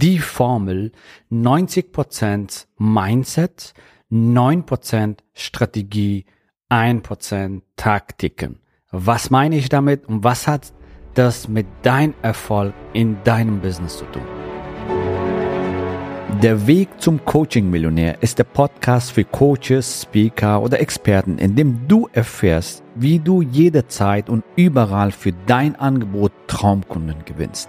die Formel 90% Mindset, 9% Strategie, 1% Taktiken. Was meine ich damit und was hat das mit deinem Erfolg in deinem Business zu tun? Der Weg zum Coaching-Millionär ist der Podcast für Coaches, Speaker oder Experten, in dem du erfährst, wie du jederzeit und überall für dein Angebot Traumkunden gewinnst.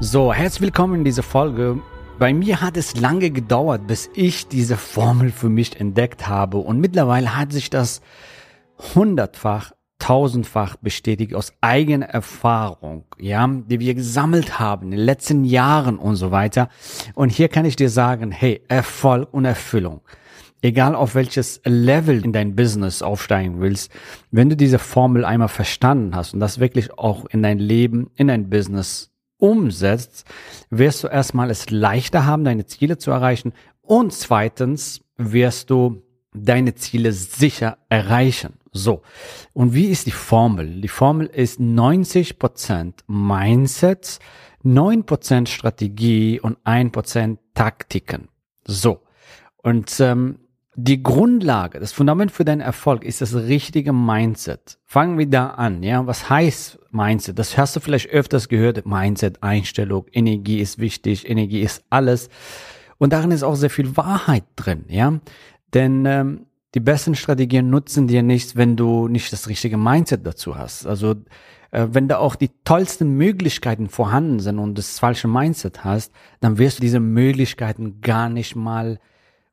So, herzlich willkommen in dieser Folge. Bei mir hat es lange gedauert, bis ich diese Formel für mich entdeckt habe und mittlerweile hat sich das hundertfach, tausendfach bestätigt aus eigener Erfahrung, ja, die wir gesammelt haben in den letzten Jahren und so weiter. Und hier kann ich dir sagen, hey, Erfolg und Erfüllung. Egal auf welches Level in dein Business aufsteigen willst, wenn du diese Formel einmal verstanden hast und das wirklich auch in dein Leben, in dein Business umsetzt, wirst du erstmal es leichter haben, deine Ziele zu erreichen und zweitens wirst du deine Ziele sicher erreichen. So. Und wie ist die Formel? Die Formel ist 90% Mindset, 9% Strategie und 1% Taktiken. So. Und ähm, die Grundlage, das Fundament für deinen Erfolg ist das richtige Mindset. Fangen wir da an, ja. Was heißt Mindset? Das hast du vielleicht öfters gehört. Mindset, Einstellung, Energie ist wichtig, Energie ist alles. Und darin ist auch sehr viel Wahrheit drin, ja. Denn ähm, die besten Strategien nutzen dir nichts, wenn du nicht das richtige Mindset dazu hast. Also äh, wenn da auch die tollsten Möglichkeiten vorhanden sind und das falsche Mindset hast, dann wirst du diese Möglichkeiten gar nicht mal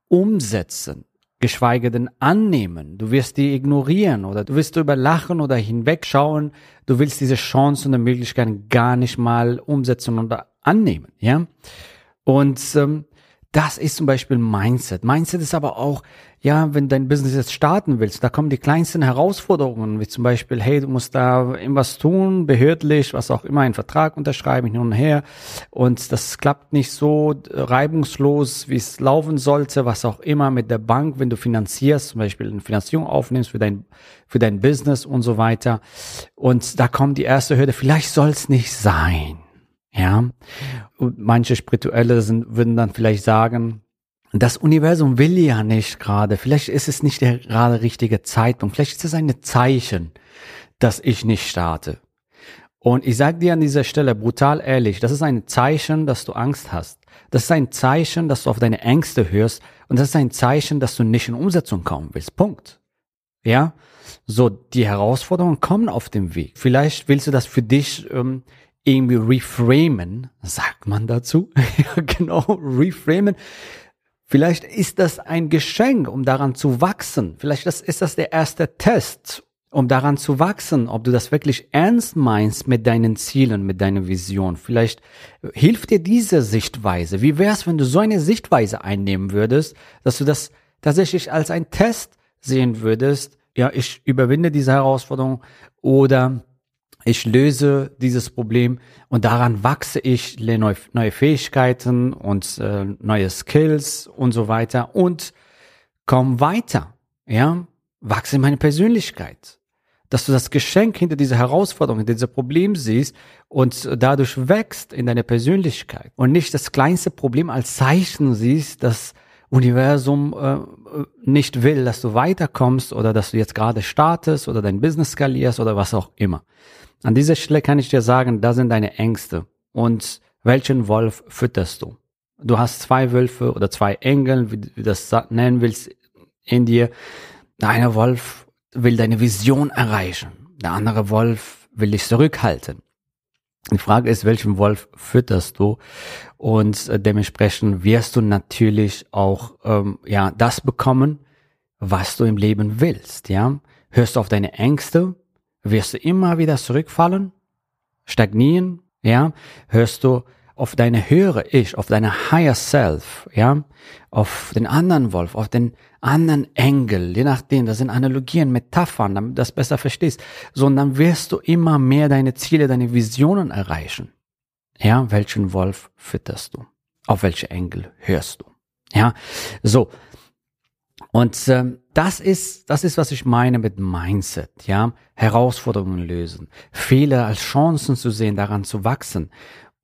umsetzen geschweige denn annehmen. Du wirst die ignorieren oder du wirst darüber lachen oder hinwegschauen. Du willst diese Chancen und Möglichkeiten gar nicht mal umsetzen oder annehmen, ja. Und ähm, das ist zum Beispiel Mindset. Mindset ist aber auch, ja, wenn dein Business jetzt starten willst, da kommen die kleinsten Herausforderungen, wie zum Beispiel, hey, du musst da irgendwas tun, behördlich, was auch immer, einen Vertrag unterschreiben, hin und her. Und das klappt nicht so reibungslos, wie es laufen sollte, was auch immer mit der Bank, wenn du finanzierst, zum Beispiel eine Finanzierung aufnimmst für dein, für dein Business und so weiter. Und da kommt die erste Hürde, vielleicht soll es nicht sein. Ja, und manche Spirituelle sind, würden dann vielleicht sagen, das Universum will ja nicht gerade, vielleicht ist es nicht der gerade richtige Zeitpunkt, vielleicht ist es ein Zeichen, dass ich nicht starte. Und ich sage dir an dieser Stelle brutal ehrlich, das ist ein Zeichen, dass du Angst hast. Das ist ein Zeichen, dass du auf deine Ängste hörst und das ist ein Zeichen, dass du nicht in Umsetzung kommen willst. Punkt. Ja, so die Herausforderungen kommen auf dem Weg. Vielleicht willst du das für dich ähm, irgendwie reframen, sagt man dazu. ja, genau, reframen. Vielleicht ist das ein Geschenk, um daran zu wachsen. Vielleicht ist das der erste Test, um daran zu wachsen, ob du das wirklich ernst meinst mit deinen Zielen, mit deiner Vision. Vielleicht hilft dir diese Sichtweise. Wie wär's, wenn du so eine Sichtweise einnehmen würdest, dass du das tatsächlich als ein Test sehen würdest? Ja, ich überwinde diese Herausforderung oder ich löse dieses Problem und daran wachse ich neue, Fähigkeiten und äh, neue Skills und so weiter und komm weiter, ja, wachse in meine Persönlichkeit. Dass du das Geschenk hinter dieser Herausforderung, hinter diesem Problem siehst und dadurch wächst in deiner Persönlichkeit und nicht das kleinste Problem als Zeichen siehst, das Universum äh, nicht will, dass du weiterkommst oder dass du jetzt gerade startest oder dein Business skalierst oder was auch immer. An dieser Stelle kann ich dir sagen, da sind deine Ängste. Und welchen Wolf fütterst du? Du hast zwei Wölfe oder zwei Engel, wie du das nennen willst, in dir. Der eine Wolf will deine Vision erreichen. Der andere Wolf will dich zurückhalten. Die Frage ist, welchen Wolf fütterst du? Und äh, dementsprechend wirst du natürlich auch ähm, ja das bekommen, was du im Leben willst. Ja, hörst du auf deine Ängste, wirst du immer wieder zurückfallen, stagnieren, ja, hörst du auf deine höhere Ich, auf deine Higher Self, ja, auf den anderen Wolf, auf den anderen Engel, je nachdem, das sind Analogien, Metaphern, damit du das besser verstehst, sondern wirst du immer mehr deine Ziele, deine Visionen erreichen. Ja, welchen Wolf fütterst du? Auf welche Engel hörst du? Ja, so. Und ähm, das ist, das ist, was ich meine mit Mindset, ja, Herausforderungen lösen, Fehler als Chancen zu sehen, daran zu wachsen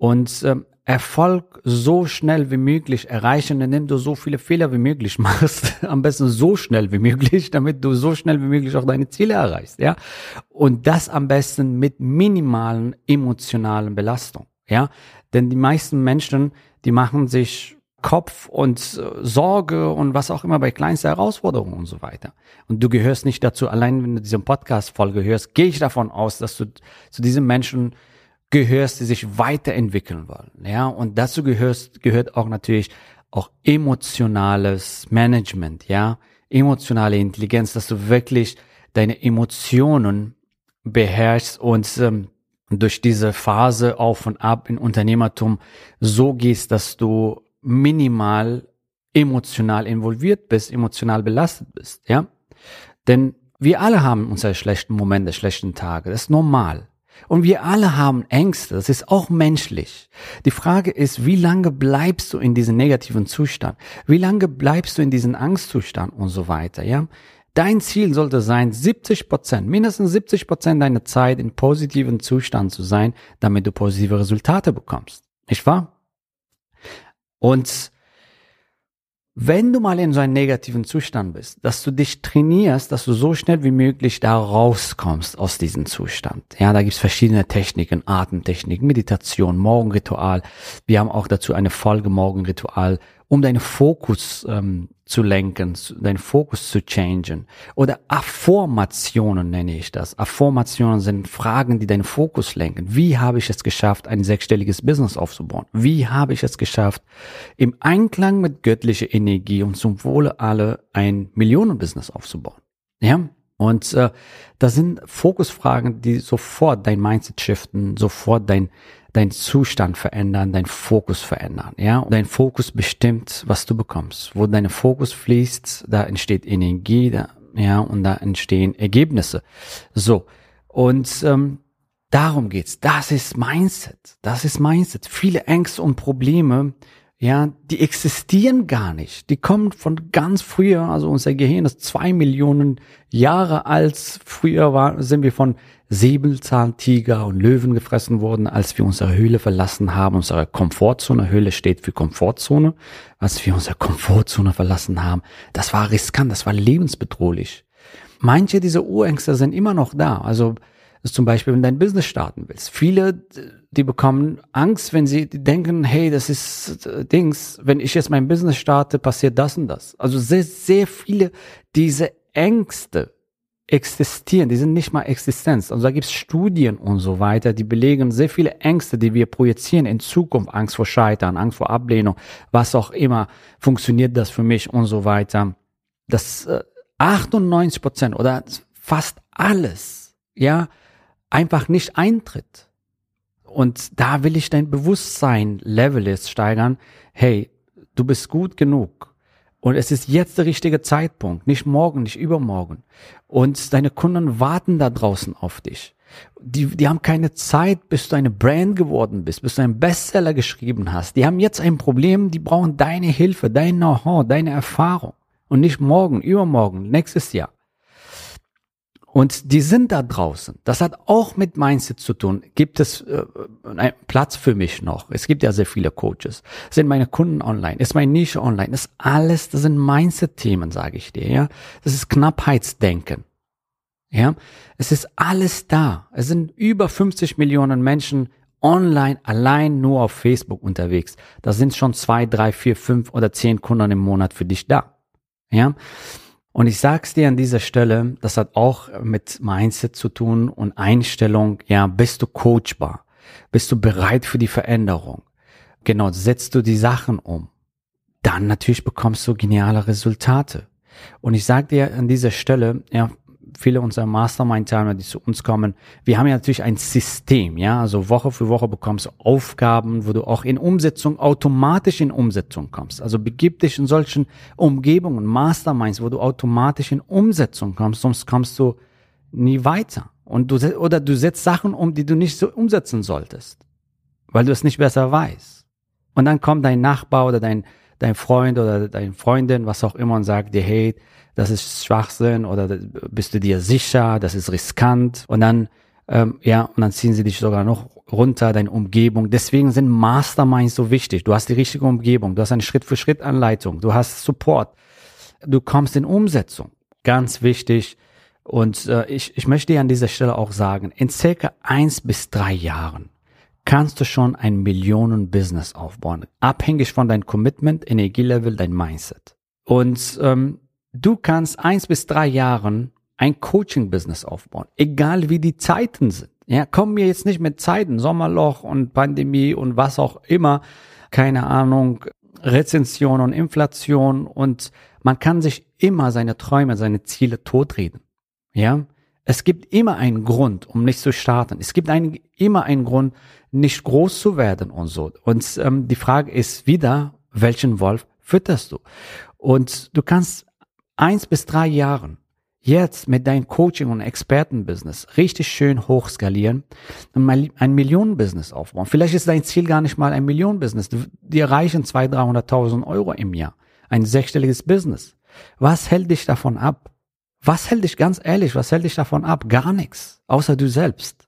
und ähm, Erfolg so schnell wie möglich erreichen, indem du so viele Fehler wie möglich machst. Am besten so schnell wie möglich, damit du so schnell wie möglich auch deine Ziele erreichst, ja. Und das am besten mit minimalen emotionalen Belastung, ja. Denn die meisten Menschen, die machen sich Kopf und äh, Sorge und was auch immer bei kleinster Herausforderungen und so weiter. Und du gehörst nicht dazu, allein wenn du diese Podcast-Folge hörst, gehe ich davon aus, dass du zu diesen Menschen gehörst, die sich weiterentwickeln wollen. Ja, und dazu gehörst, gehört auch natürlich auch emotionales Management, ja, emotionale Intelligenz, dass du wirklich deine Emotionen beherrschst und ähm, durch diese Phase auf und ab in Unternehmertum so gehst, dass du minimal emotional involviert bist, emotional belastet bist, ja. Denn wir alle haben unsere schlechten Momente, schlechten Tage. Das ist normal. Und wir alle haben Ängste, das ist auch menschlich. Die Frage ist, wie lange bleibst du in diesem negativen Zustand? Wie lange bleibst du in diesem Angstzustand und so weiter, ja? Dein Ziel sollte sein, 70 Prozent, mindestens 70 Prozent deiner Zeit in positiven Zustand zu sein, damit du positive Resultate bekommst. Nicht wahr? Und wenn du mal in so einem negativen Zustand bist, dass du dich trainierst, dass du so schnell wie möglich da rauskommst aus diesem Zustand. Ja, da gibt's verschiedene Techniken, Atemtechnik, Meditation, Morgenritual. Wir haben auch dazu eine Folge Morgenritual um deinen Fokus ähm, zu lenken, deinen Fokus zu changen. Oder Affirmationen nenne ich das. Affirmationen sind Fragen, die deinen Fokus lenken. Wie habe ich es geschafft, ein sechsstelliges Business aufzubauen? Wie habe ich es geschafft, im Einklang mit göttlicher Energie und zum Wohle alle ein Millionenbusiness aufzubauen? Ja, und äh, das sind Fokusfragen, die sofort dein Mindset shiften, sofort dein dein Zustand verändern, dein Fokus verändern, ja. Und dein Fokus bestimmt, was du bekommst. Wo dein Fokus fließt, da entsteht Energie, da, ja, und da entstehen Ergebnisse. So. Und ähm, darum geht's. Das ist Mindset. Das ist Mindset. Viele Ängste und Probleme ja, die existieren gar nicht. Die kommen von ganz früher, also unser Gehirn ist zwei Millionen Jahre alt. Früher war, sind wir von Säbelzahntiger und Löwen gefressen worden, als wir unsere Höhle verlassen haben. Unsere Komfortzone, Höhle steht für Komfortzone. Als wir unsere Komfortzone verlassen haben, das war riskant, das war lebensbedrohlich. Manche dieser Urängste sind immer noch da. Also zum Beispiel, wenn du dein Business starten willst. Viele, die bekommen Angst, wenn sie denken, hey, das ist äh, Dings, wenn ich jetzt mein Business starte, passiert das und das. Also sehr, sehr viele diese Ängste existieren, die sind nicht mal Existenz. Also da gibt's Studien und so weiter, die belegen sehr viele Ängste, die wir projizieren in Zukunft, Angst vor Scheitern, Angst vor Ablehnung, was auch immer, funktioniert das für mich und so weiter. Das äh, 98 Prozent oder fast alles, ja, einfach nicht eintritt. Und da will ich dein Bewusstsein-Level jetzt steigern. Hey, du bist gut genug. Und es ist jetzt der richtige Zeitpunkt, nicht morgen, nicht übermorgen. Und deine Kunden warten da draußen auf dich. Die, die haben keine Zeit, bis du eine Brand geworden bist, bis du einen Bestseller geschrieben hast. Die haben jetzt ein Problem, die brauchen deine Hilfe, dein Know-how, deine Erfahrung. Und nicht morgen, übermorgen, nächstes Jahr. Und die sind da draußen. Das hat auch mit Mindset zu tun. Gibt es äh, einen Platz für mich noch? Es gibt ja sehr viele Coaches. Sind meine Kunden online? Ist meine Nische online? Das ist alles, das sind Mindset-Themen, sage ich dir. Ja, das ist Knappheitsdenken. Ja, es ist alles da. Es sind über 50 Millionen Menschen online allein nur auf Facebook unterwegs. Da sind schon zwei, drei, vier, fünf oder zehn Kunden im Monat für dich da. Ja, und ich sag's dir an dieser Stelle, das hat auch mit Mindset zu tun und Einstellung. Ja, bist du coachbar? Bist du bereit für die Veränderung? Genau, setzt du die Sachen um? Dann natürlich bekommst du geniale Resultate. Und ich sag dir an dieser Stelle, ja, viele unserer Mastermind-Teilnehmer, die zu uns kommen, wir haben ja natürlich ein System, ja, also Woche für Woche bekommst du Aufgaben, wo du auch in Umsetzung, automatisch in Umsetzung kommst. Also begib dich in solchen Umgebungen, Masterminds, wo du automatisch in Umsetzung kommst, sonst kommst du nie weiter. Und du, oder du setzt Sachen um, die du nicht so umsetzen solltest, weil du es nicht besser weißt. Und dann kommt dein Nachbar oder dein, dein Freund oder deine Freundin, was auch immer, und sagt dir, hey, das ist Schwachsinn oder bist du dir sicher, das ist riskant und dann ähm, ja und dann ziehen sie dich sogar noch runter, deine Umgebung. Deswegen sind Masterminds so wichtig. Du hast die richtige Umgebung, du hast eine Schritt-für-Schritt-Anleitung, du hast Support, du kommst in Umsetzung. Ganz wichtig. Und äh, ich, ich möchte dir an dieser Stelle auch sagen, in circa eins bis drei Jahren kannst du schon ein Millionen-Business aufbauen, abhängig von deinem Commitment, Energielevel, dein Mindset. Und ähm, du kannst eins bis drei Jahren ein Coaching-Business aufbauen, egal wie die Zeiten sind. Ja, komm mir jetzt nicht mit Zeiten, Sommerloch und Pandemie und was auch immer, keine Ahnung, Rezension und Inflation und man kann sich immer seine Träume, seine Ziele totreden. Ja, es gibt immer einen Grund, um nicht zu starten. Es gibt ein, immer einen Grund, nicht groß zu werden und so. Und ähm, die Frage ist wieder, welchen Wolf fütterst du? Und du kannst eins bis drei Jahren jetzt mit deinem Coaching und Expertenbusiness richtig schön hochskalieren und mal ein Millionenbusiness aufbauen. Vielleicht ist dein Ziel gar nicht mal ein Millionenbusiness. Die erreichen 200.000, 300.000 Euro im Jahr. Ein sechsstelliges Business. Was hält dich davon ab? Was hält dich ganz ehrlich, was hält dich davon ab? Gar nichts, außer du selbst.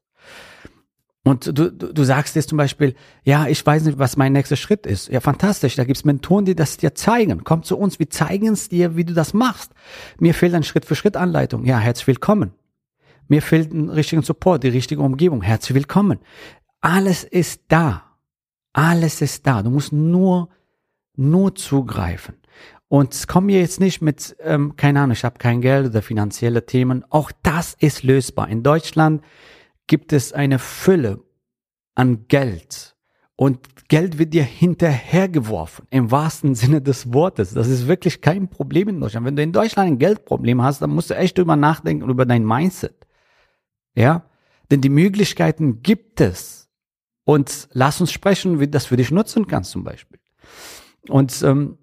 Und du, du, du sagst jetzt zum Beispiel, ja, ich weiß nicht, was mein nächster Schritt ist. Ja, fantastisch, da gibt's Mentoren, die das dir zeigen. Komm zu uns, wir zeigen es dir, wie du das machst. Mir fehlt eine Schritt-für-Schritt-Anleitung. Ja, herzlich willkommen. Mir fehlt ein richtigen Support, die richtige Umgebung. Herzlich willkommen. Alles ist da. Alles ist da. Du musst nur, nur zugreifen. Und komm mir jetzt nicht mit, ähm, keine Ahnung, ich habe kein Geld oder finanzielle Themen. Auch das ist lösbar. In Deutschland gibt es eine Fülle an Geld. Und Geld wird dir hinterhergeworfen, im wahrsten Sinne des Wortes. Das ist wirklich kein Problem in Deutschland. Wenn du in Deutschland ein Geldproblem hast, dann musst du echt drüber nachdenken, über dein Mindset. Ja? Denn die Möglichkeiten gibt es. Und lass uns sprechen, wie das für dich nutzen kannst zum Beispiel. Und ähm,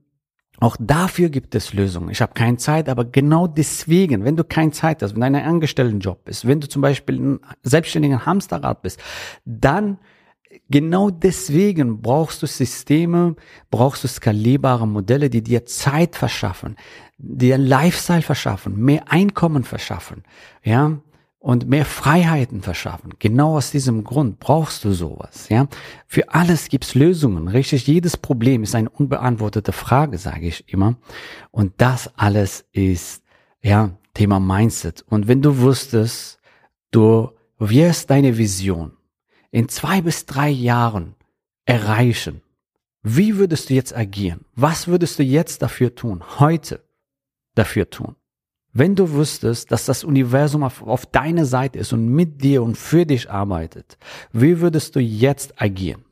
auch dafür gibt es Lösungen. Ich habe keine Zeit, aber genau deswegen, wenn du keine Zeit hast, wenn dein Angestelltenjob bist, wenn du zum Beispiel ein selbstständiger Hamsterrad bist, dann genau deswegen brauchst du Systeme, brauchst du skalierbare Modelle, die dir Zeit verschaffen, dir Lifestyle verschaffen, mehr Einkommen verschaffen, ja, und mehr Freiheiten verschaffen. Genau aus diesem Grund brauchst du sowas, ja. Für alles gibt's Lösungen, richtig? Jedes Problem ist eine unbeantwortete Frage, sage ich immer. Und das alles ist, ja, Thema Mindset. Und wenn du wusstest, du wirst deine Vision in zwei bis drei Jahren erreichen, wie würdest du jetzt agieren? Was würdest du jetzt dafür tun? Heute dafür tun? Wenn du wüsstest, dass das Universum auf, auf deiner Seite ist und mit dir und für dich arbeitet, wie würdest du jetzt agieren?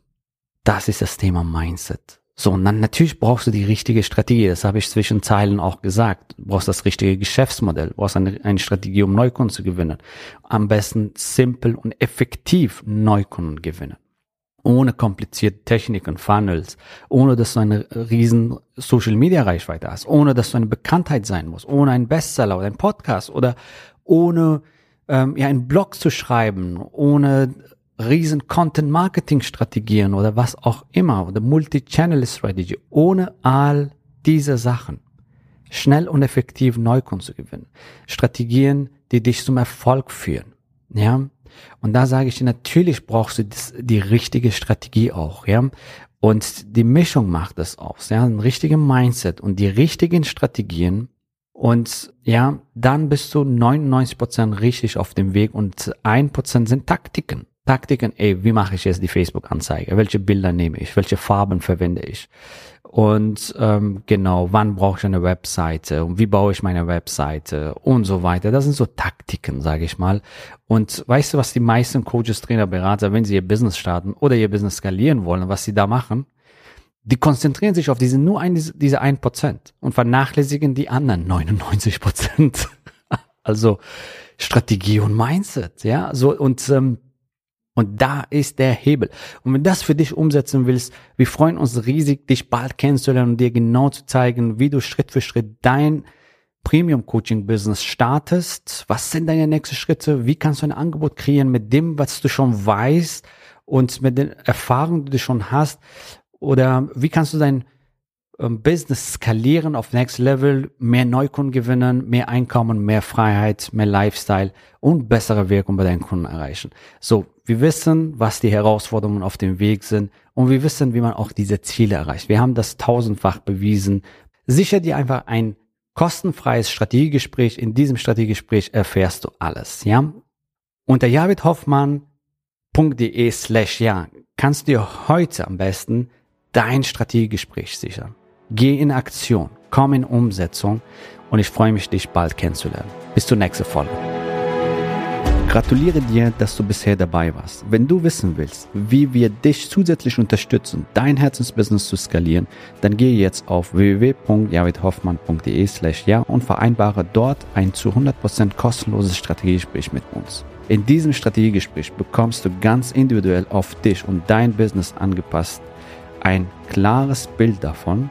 Das ist das Thema Mindset. So, und dann natürlich brauchst du die richtige Strategie. Das habe ich zwischen Zeilen auch gesagt. Du brauchst das richtige Geschäftsmodell. Du brauchst eine, eine Strategie, um Neukunden zu gewinnen. Am besten simpel und effektiv Neukunden gewinnen ohne komplizierte Techniken, Funnels, ohne dass du eine riesen Social Media Reichweite hast, ohne dass du eine Bekanntheit sein musst, ohne einen Bestseller oder einen Podcast oder ohne ähm, ja einen Blog zu schreiben, ohne riesen Content Marketing Strategien oder was auch immer oder Multi-Channel Strategy, ohne all diese Sachen schnell und effektiv Neukunden zu gewinnen. Strategien, die dich zum Erfolg führen. Ja, und da sage ich dir, natürlich brauchst du das, die richtige Strategie auch, ja. Und die Mischung macht es aus, ja. Ein richtiges Mindset und die richtigen Strategien. Und ja, dann bist du 99 Prozent richtig auf dem Weg und 1% sind Taktiken. Taktiken, ey, wie mache ich jetzt die Facebook-Anzeige? Welche Bilder nehme ich? Welche Farben verwende ich? Und ähm, genau, wann brauche ich eine Webseite und wie baue ich meine Webseite und so weiter. Das sind so Taktiken, sage ich mal. Und weißt du, was die meisten Coaches, Trainer, Berater, wenn sie ihr Business starten oder ihr Business skalieren wollen, was sie da machen? Die konzentrieren sich auf diese nur ein, diese ein Prozent und vernachlässigen die anderen 99 Prozent. Also Strategie und Mindset, ja, so und ähm, und da ist der Hebel. Und wenn du das für dich umsetzen willst, wir freuen uns riesig, dich bald kennenzulernen und dir genau zu zeigen, wie du Schritt für Schritt dein Premium Coaching Business startest. Was sind deine nächsten Schritte? Wie kannst du ein Angebot kreieren mit dem, was du schon weißt und mit den Erfahrungen, die du schon hast? Oder wie kannst du dein Business skalieren auf Next Level, mehr Neukunden gewinnen, mehr Einkommen, mehr Freiheit, mehr Lifestyle und bessere Wirkung bei deinen Kunden erreichen. So, wir wissen, was die Herausforderungen auf dem Weg sind und wir wissen, wie man auch diese Ziele erreicht. Wir haben das tausendfach bewiesen. Sicher dir einfach ein kostenfreies Strategiegespräch. In diesem Strategiegespräch erfährst du alles, ja? Unter javidhoffmann.de slash ja kannst du dir heute am besten dein Strategiegespräch sichern. Geh in Aktion, komm in Umsetzung und ich freue mich, dich bald kennenzulernen. Bis zur nächsten Folge. Gratuliere dir, dass du bisher dabei warst. Wenn du wissen willst, wie wir dich zusätzlich unterstützen, dein Herzensbusiness zu skalieren, dann gehe jetzt auf www.javidhoffmann.de slash ja und vereinbare dort ein zu 100% kostenloses Strategiegespräch mit uns. In diesem Strategiegespräch bekommst du ganz individuell auf dich und dein Business angepasst ein klares Bild davon,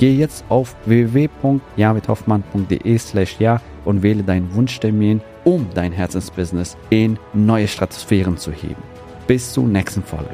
Geh jetzt auf www.javidhoffmann.de slash ja und wähle deinen Wunschtermin, um dein Herzensbusiness in neue Stratosphären zu heben. Bis zur nächsten Folge.